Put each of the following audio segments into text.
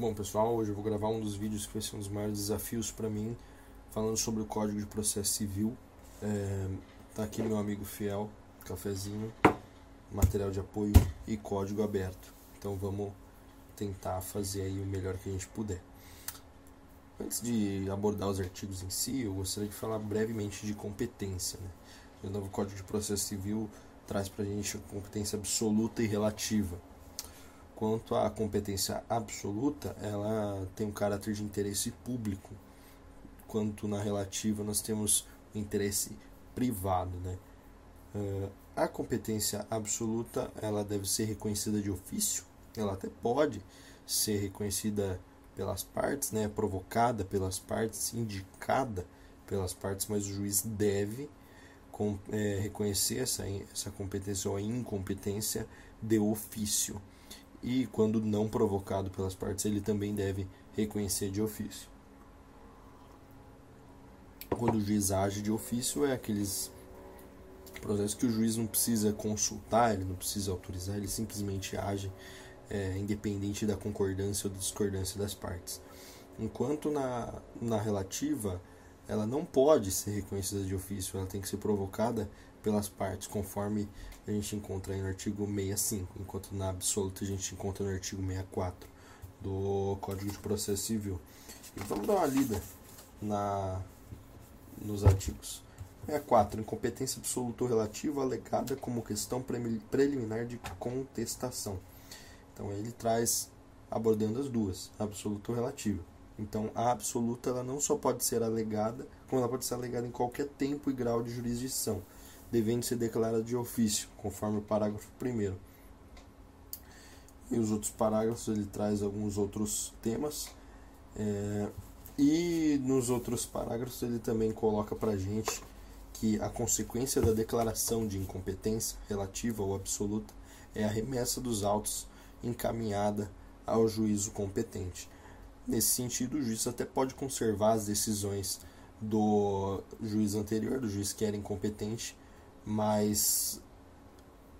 Bom, pessoal, hoje eu vou gravar um dos vídeos que vai ser um dos maiores desafios para mim, falando sobre o Código de Processo Civil. É, tá aqui meu amigo fiel, cafezinho, material de apoio e código aberto. Então vamos tentar fazer aí o melhor que a gente puder. Antes de abordar os artigos em si, eu gostaria de falar brevemente de competência. Né? O novo Código de Processo Civil traz para a gente competência absoluta e relativa quanto à competência absoluta, ela tem um caráter de interesse público, quanto na relativa nós temos o interesse privado, né? Uh, a competência absoluta ela deve ser reconhecida de ofício, ela até pode ser reconhecida pelas partes, né, provocada pelas partes, indicada pelas partes, mas o juiz deve com, é, reconhecer essa, essa competência ou incompetência de ofício e, quando não provocado pelas partes, ele também deve reconhecer de ofício. Quando o juiz age de ofício, é aqueles processos que o juiz não precisa consultar, ele não precisa autorizar, ele simplesmente age é, independente da concordância ou discordância das partes. Enquanto na, na relativa, ela não pode ser reconhecida de ofício, ela tem que ser provocada pelas partes, conforme a gente encontra no artigo 65, enquanto na absoluta a gente encontra no artigo 64 do Código de Processo Civil. E vamos dar uma lida na, nos artigos. 64. Incompetência absoluta ou relativa alegada como questão preliminar de contestação. Então ele traz abordando as duas, absoluta ou relativa. Então a absoluta ela não só pode ser alegada, como ela pode ser alegada em qualquer tempo e grau de jurisdição devendo ser declarada de ofício, conforme o parágrafo 1. E os outros parágrafos ele traz alguns outros temas. É, e nos outros parágrafos ele também coloca para gente que a consequência da declaração de incompetência relativa ou absoluta é a remessa dos autos encaminhada ao juízo competente. Nesse sentido, o juiz até pode conservar as decisões do juiz anterior, do juiz que era incompetente, mas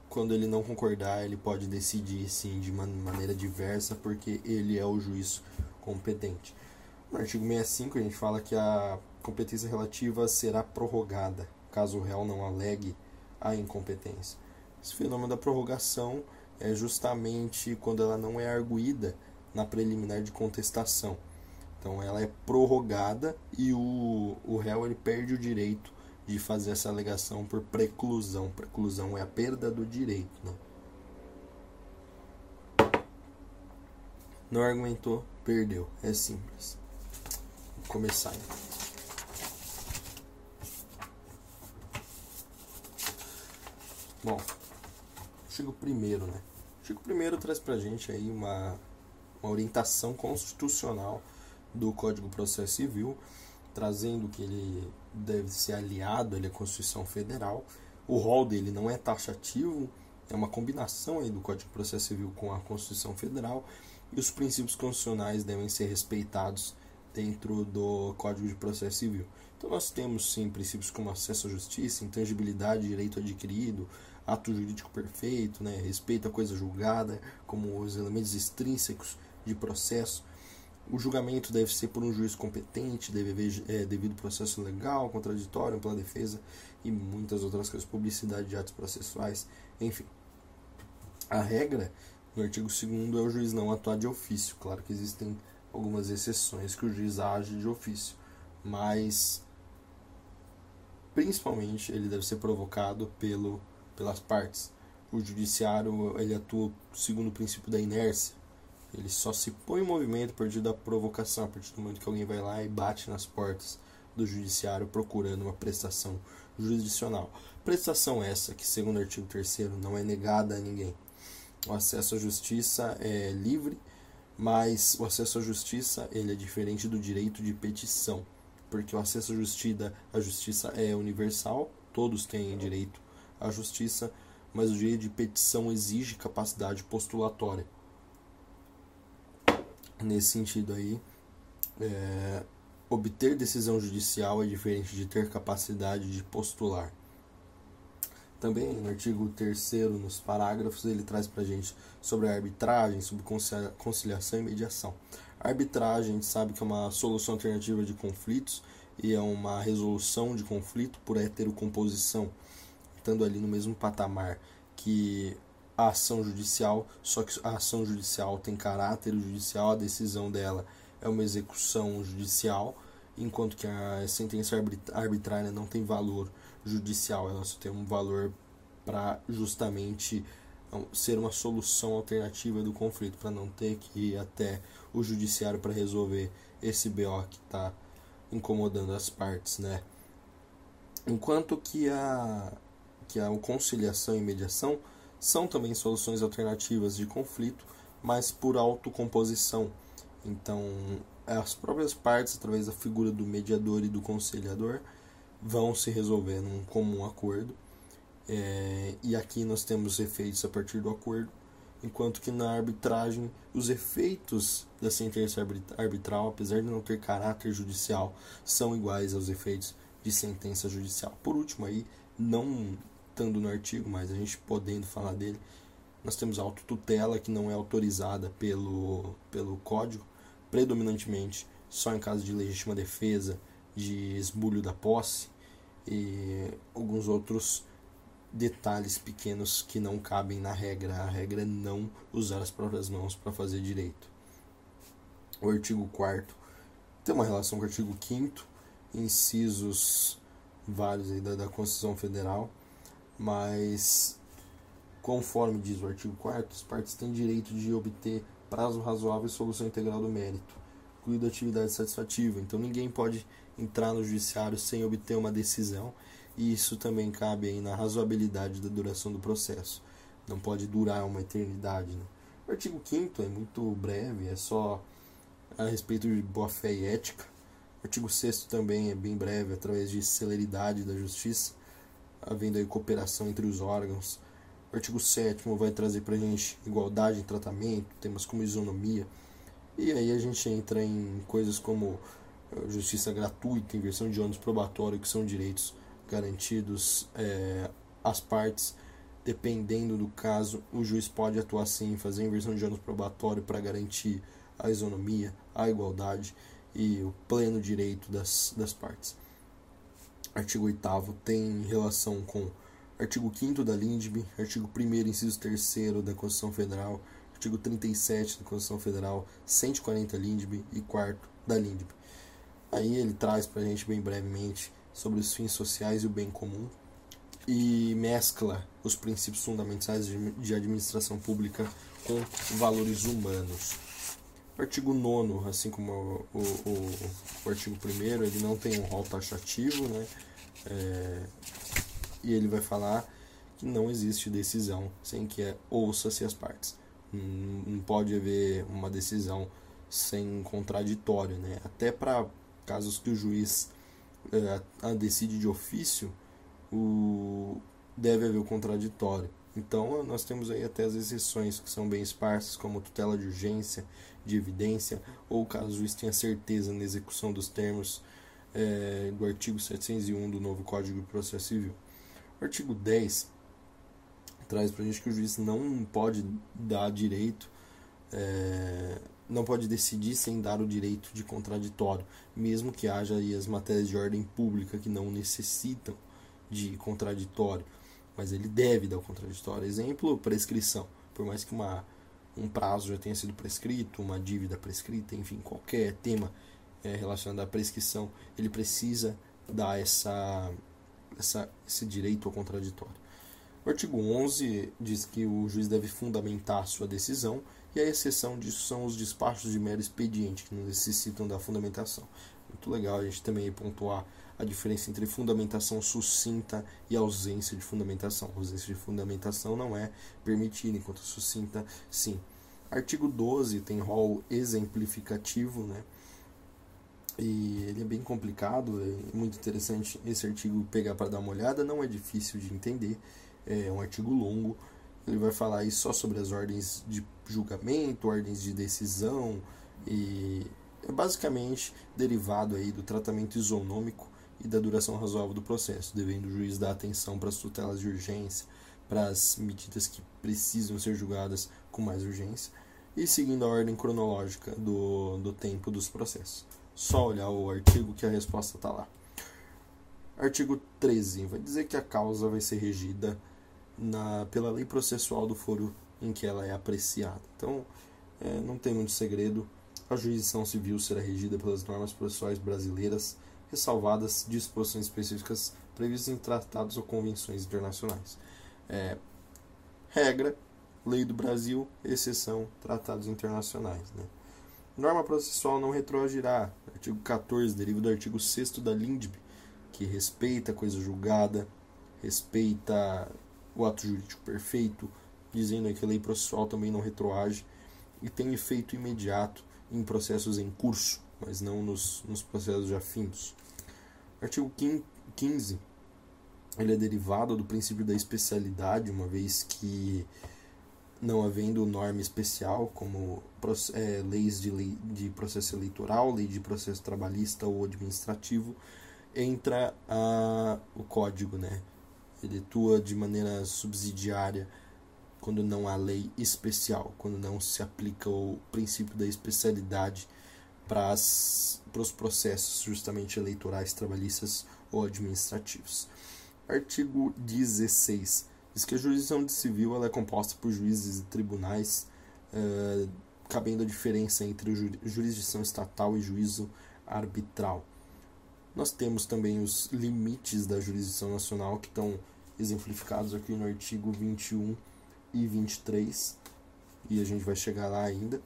quando ele não concordar, ele pode decidir sim de maneira diversa, porque ele é o juiz competente. No artigo 65, a gente fala que a competência relativa será prorrogada, caso o réu não alegue a incompetência. Esse fenômeno da prorrogação é justamente quando ela não é arguída na preliminar de contestação. Então ela é prorrogada e o, o réu ele perde o direito de fazer essa alegação por preclusão. Preclusão é a perda do direito. Né? Não argumentou, perdeu. É simples. Vou começar então. Bom, Chico primeiro, né? Chico primeiro traz pra gente aí uma, uma orientação constitucional do Código Processo Civil trazendo que ele deve ser aliado à Constituição Federal. O rol dele não é taxativo, é uma combinação aí do Código de Processo Civil com a Constituição Federal e os princípios constitucionais devem ser respeitados dentro do Código de Processo Civil. Então nós temos sim princípios como acesso à justiça, intangibilidade, direito adquirido, ato jurídico perfeito, né, respeito à coisa julgada, como os elementos extrínsecos de processo, o julgamento deve ser por um juiz competente, deve haver é, devido processo legal, contraditório, pela defesa e muitas outras coisas, publicidade de atos processuais, enfim. A regra no artigo 2 é o juiz não atuar de ofício. Claro que existem algumas exceções que o juiz age de ofício, mas principalmente ele deve ser provocado pelo, pelas partes. O judiciário ele atua segundo o princípio da inércia, ele só se põe em movimento a partir da provocação, a partir do momento que alguém vai lá e bate nas portas do judiciário procurando uma prestação jurisdicional. Prestação essa que, segundo o artigo 3 não é negada a ninguém. O acesso à justiça é livre, mas o acesso à justiça ele é diferente do direito de petição, porque o acesso à justiça, a justiça é universal, todos têm direito à justiça, mas o direito de petição exige capacidade postulatória. Nesse sentido aí, é, obter decisão judicial é diferente de ter capacidade de postular. Também no artigo 3 nos parágrafos, ele traz para gente sobre a arbitragem, sobre conciliação e mediação. A arbitragem, a gente sabe que é uma solução alternativa de conflitos e é uma resolução de conflito por heterocomposição, estando ali no mesmo patamar que a ação judicial, só que a ação judicial tem caráter judicial, a decisão dela é uma execução judicial, enquanto que a sentença arbitrária não tem valor judicial, ela só tem um valor para justamente ser uma solução alternativa do conflito, para não ter que ir até o judiciário para resolver esse BO que está incomodando as partes, né? Enquanto que a que a conciliação e mediação são também soluções alternativas de conflito, mas por autocomposição. Então, as próprias partes, através da figura do mediador e do conciliador, vão se resolver num comum acordo. É, e aqui nós temos efeitos a partir do acordo, enquanto que na arbitragem os efeitos da sentença arbitral, apesar de não ter caráter judicial, são iguais aos efeitos de sentença judicial. Por último aí, não estando no artigo, mas a gente podendo falar dele, nós temos a autotutela que não é autorizada pelo, pelo código, predominantemente só em caso de legítima defesa, de esbulho da posse e alguns outros detalhes pequenos que não cabem na regra. A regra é não usar as próprias mãos para fazer direito. O artigo 4 tem uma relação com o artigo 5 incisos vários aí da, da Constituição Federal, mas conforme diz o artigo 4 as partes têm direito de obter prazo razoável e solução integral do mérito, incluindo atividade satisfativa. Então ninguém pode entrar no judiciário sem obter uma decisão, e isso também cabe aí na razoabilidade da duração do processo. Não pode durar uma eternidade. Né? O artigo 5 é muito breve, é só a respeito de boa-fé e ética. O artigo 6 também é bem breve, através de celeridade da justiça, havendo aí cooperação entre os órgãos. O artigo 7 vai trazer para a gente igualdade em tratamento, temas como isonomia. E aí a gente entra em coisas como eh, justiça gratuita, inversão de ônus probatório, que são direitos garantidos é, às partes. Dependendo do caso, o juiz pode atuar sim, fazer inversão de ônus probatório para garantir a isonomia, a igualdade e o pleno direito das, das partes. Artigo 8 tem relação com artigo 5 da LINDB, artigo 1 inciso 3 da Constituição Federal, artigo 37 da Constituição Federal, 140 LINDB e 4 da LINDB. Aí ele traz para a gente bem brevemente sobre os fins sociais e o bem comum e mescla os princípios fundamentais de administração pública com valores humanos. O artigo 9, assim como o, o, o artigo 1, ele não tem um rol taxativo, né? É, e ele vai falar que não existe decisão sem que é, ouça-se as partes. Não, não pode haver uma decisão sem contraditório, né? Até para casos que o juiz é, decide de ofício, o, deve haver o contraditório. Então, nós temos aí até as exceções que são bem esparsas, como tutela de urgência, de evidência, ou caso o juiz tenha certeza na execução dos termos é, do artigo 701 do novo Código de Processo Civil. O artigo 10 traz para a gente que o juiz não pode dar direito, é, não pode decidir sem dar o direito de contraditório, mesmo que haja aí as matérias de ordem pública que não necessitam de contraditório, mas ele deve dar o contraditório. Exemplo, prescrição. Por mais que uma, um prazo já tenha sido prescrito, uma dívida prescrita, enfim, qualquer tema é, relacionado à prescrição, ele precisa dar essa, essa, esse direito ao contraditório. O artigo 11 diz que o juiz deve fundamentar sua decisão e a exceção disso são os despachos de mero expediente, que não necessitam da fundamentação. Muito legal a gente também pontuar a diferença entre fundamentação sucinta e ausência de fundamentação. A ausência de fundamentação não é permitida, enquanto sucinta, sim. Artigo 12 tem rol exemplificativo, né? E ele é bem complicado, é muito interessante esse artigo pegar para dar uma olhada, não é difícil de entender, é um artigo longo. Ele vai falar aí só sobre as ordens de julgamento, ordens de decisão e é basicamente derivado aí do tratamento isonômico e da duração razoável do processo, devendo o juiz dar atenção para as tutelas de urgência, para as medidas que precisam ser julgadas com mais urgência e seguindo a ordem cronológica do, do tempo dos processos. Só olhar o artigo que a resposta está lá. Artigo 13 vai dizer que a causa vai ser regida na, pela lei processual do foro em que ela é apreciada. Então, é, não tem muito segredo. A jurisdição civil será regida pelas normas processuais brasileiras, ressalvadas disposições específicas previstas em tratados ou convenções internacionais. É, regra, lei do Brasil, exceção, tratados internacionais. Né? Norma processual não retroagirá. Artigo 14, deriva do artigo 6 da LINDB, que respeita a coisa julgada, respeita o ato jurídico perfeito, dizendo que a lei processual também não retroage e tem efeito imediato em processos em curso, mas não nos, nos processos já findos. Artigo 15, ele é derivado do princípio da especialidade, uma vez que não havendo norma especial, como é, leis de, lei, de processo eleitoral, lei de processo trabalhista ou administrativo, entra a, o código, né? Ele atua de maneira subsidiária quando não há lei especial, quando não se aplica o princípio da especialidade para, os processos justamente eleitorais, trabalhistas ou administrativos. Artigo 16 diz que a jurisdição civil ela é composta por juízes e tribunais, uh, cabendo a diferença entre jurisdição estatal e juízo arbitral. Nós temos também os limites da jurisdição nacional que estão exemplificados aqui no artigo 21 e 23, e a gente vai chegar lá ainda.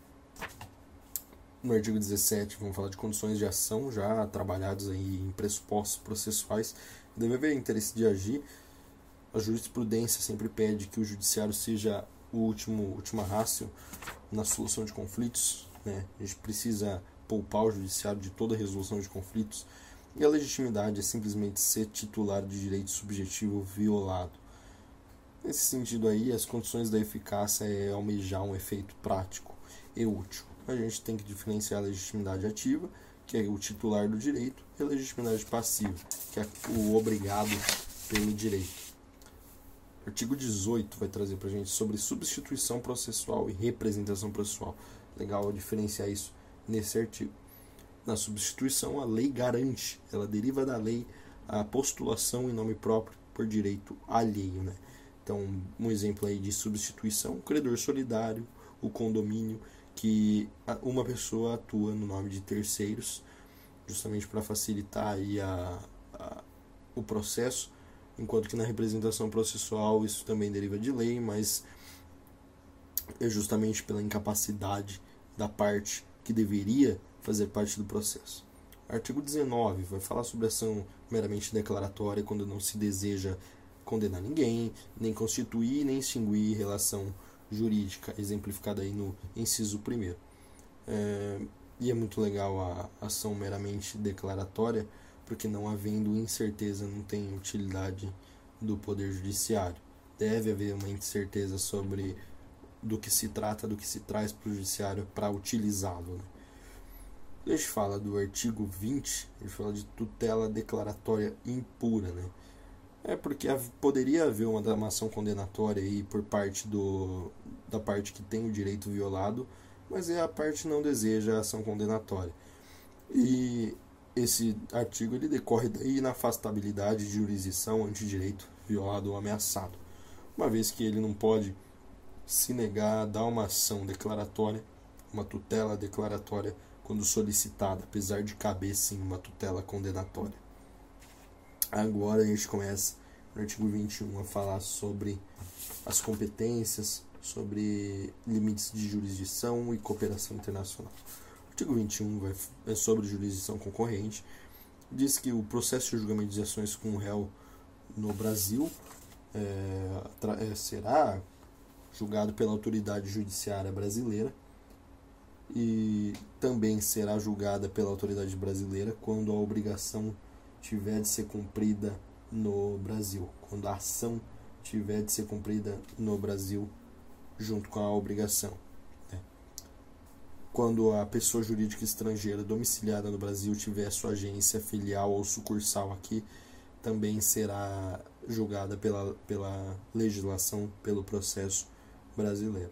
No artigo 17, vamos falar de condições de ação já trabalhados aí em pressupostos processuais. Deve haver interesse de agir. A jurisprudência sempre pede que o judiciário seja o último última rácio na solução de conflitos. Né? A gente precisa poupar o judiciário de toda resolução de conflitos e a legitimidade é simplesmente ser titular de direito subjetivo violado. Nesse sentido aí, as condições da eficácia é almejar um efeito prático e útil. A gente tem que diferenciar a legitimidade ativa, que é o titular do direito, e a legitimidade passiva, que é o obrigado pelo direito. Artigo 18 vai trazer para gente sobre substituição processual e representação processual. Legal diferenciar isso nesse artigo na substituição, a lei garante, ela deriva da lei a postulação em nome próprio por direito alheio. Né? Então, um exemplo aí de substituição, o credor solidário, o condomínio, que uma pessoa atua no nome de terceiros, justamente para facilitar aí a, a, o processo, enquanto que na representação processual isso também deriva de lei, mas é justamente pela incapacidade da parte que deveria fazer parte do processo. Artigo 19 vai falar sobre ação meramente declaratória quando não se deseja condenar ninguém, nem constituir nem extinguir relação jurídica, exemplificada aí no inciso 1. É, e é muito legal a ação meramente declaratória, porque não havendo incerteza não tem utilidade do Poder Judiciário. Deve haver uma incerteza sobre do que se trata, do que se traz para o Judiciário para utilizá-lo. Né? A gente fala do artigo 20, a gente fala de tutela declaratória impura, né? É porque poderia haver uma damação condenatória aí por parte do da parte que tem o direito violado, mas é a parte não deseja a ação condenatória. E esse artigo ele decorre da inafastabilidade de jurisdição ante direito violado ou ameaçado, uma vez que ele não pode se negar a dar uma ação declaratória, uma tutela declaratória quando solicitada, apesar de caber sim uma tutela condenatória. Agora a gente começa no artigo 21 a falar sobre as competências, sobre limites de jurisdição e cooperação internacional. Artigo 21 vai, é sobre jurisdição concorrente. Diz que o processo de julgamento de ações com o réu no Brasil é, é, será julgado pela autoridade judiciária brasileira e também será julgada pela autoridade brasileira quando a obrigação tiver de ser cumprida no Brasil, quando a ação tiver de ser cumprida no Brasil junto com a obrigação. Quando a pessoa jurídica estrangeira domiciliada no Brasil tiver sua agência filial ou sucursal aqui, também será julgada pela, pela legislação, pelo processo brasileiro.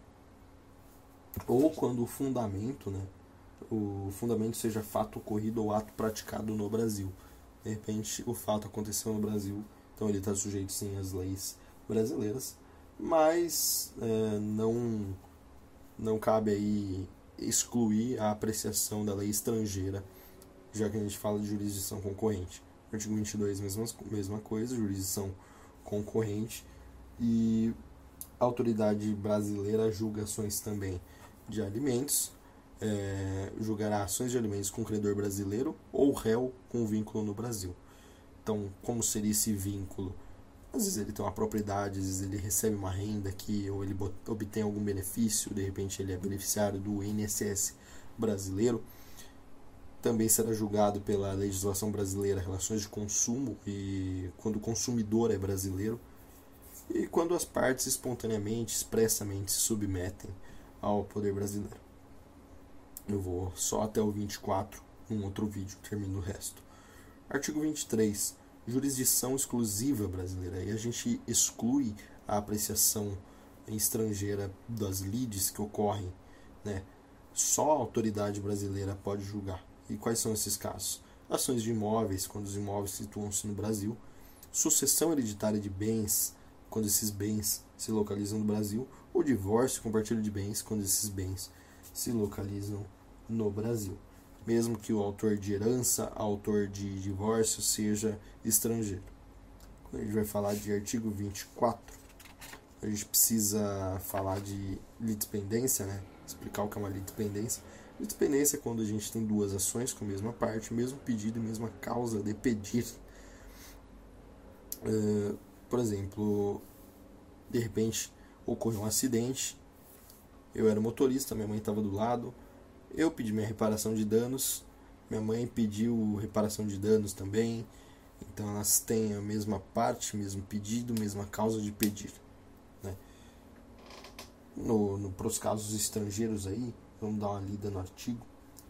ou quando o fundamento, né, o fundamento seja fato ocorrido ou ato praticado no Brasil. De repente, o fato aconteceu no Brasil, então ele está sujeito sim às leis brasileiras, mas é, não, não cabe aí excluir a apreciação da lei estrangeira, já que a gente fala de jurisdição concorrente. Artigo 22, mesma, mesma coisa, jurisdição concorrente. E a autoridade brasileira julga ações também de alimentos, é, julgará ações de alimentos com credor brasileiro ou réu com vínculo no Brasil. Então, como seria esse vínculo? Às vezes ele tem uma propriedade, às vezes ele recebe uma renda aqui, ou ele obtém algum benefício, de repente ele é beneficiário do INSS brasileiro. Também será julgado pela legislação brasileira relações de consumo e quando o consumidor é brasileiro e quando as partes espontaneamente, expressamente se submetem ao poder brasileiro. Eu vou só até o 24, um outro vídeo, termino o resto. Artigo 23. Jurisdição exclusiva brasileira. E a gente exclui a apreciação estrangeira das lides que ocorrem. Né? Só a autoridade brasileira pode julgar. E quais são esses casos? Ações de imóveis, quando os imóveis situam-se no Brasil. Sucessão hereditária de bens, quando esses bens se localizam no Brasil, ou divórcio e compartilho de bens, quando esses bens se localizam no Brasil. Mesmo que o autor de herança, autor de divórcio, seja estrangeiro. Quando a gente vai falar de artigo 24, a gente precisa falar de litispendência, né? explicar o que é uma litispendência. Litispendência é quando a gente tem duas ações com a mesma parte, mesmo pedido e mesma causa de pedir. Uh, por exemplo, de repente ocorreu um acidente, eu era motorista, minha mãe estava do lado, eu pedi minha reparação de danos, minha mãe pediu reparação de danos também, então elas têm a mesma parte, mesmo pedido, mesma causa de pedir. Né? No, no, para os casos estrangeiros aí, vamos dar uma lida no artigo.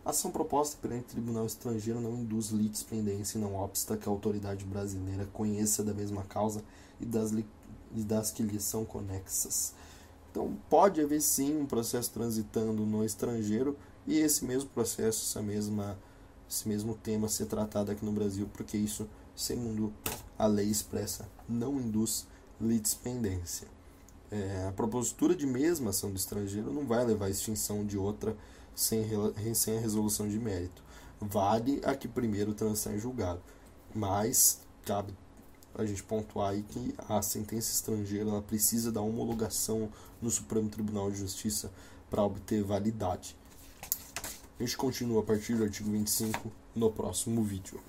Ação proposta perante tribunal estrangeiro não induz litispendência e não obsta que a autoridade brasileira conheça da mesma causa e das, e das que lhe são conexas. Então, pode haver sim um processo transitando no estrangeiro e esse mesmo processo, essa mesma, esse mesmo tema ser tratado aqui no Brasil, porque isso, segundo a lei expressa, não induz litispendência. É, a propositura de mesma ação do estrangeiro não vai levar à extinção de outra sem, sem a resolução de mérito. Vale a que primeiro transitar em julgado. Mas cabe a gente pontuar aí que a sentença estrangeira ela precisa da homologação no Supremo Tribunal de Justiça para obter validade. A gente continua a partir do artigo 25 no próximo vídeo.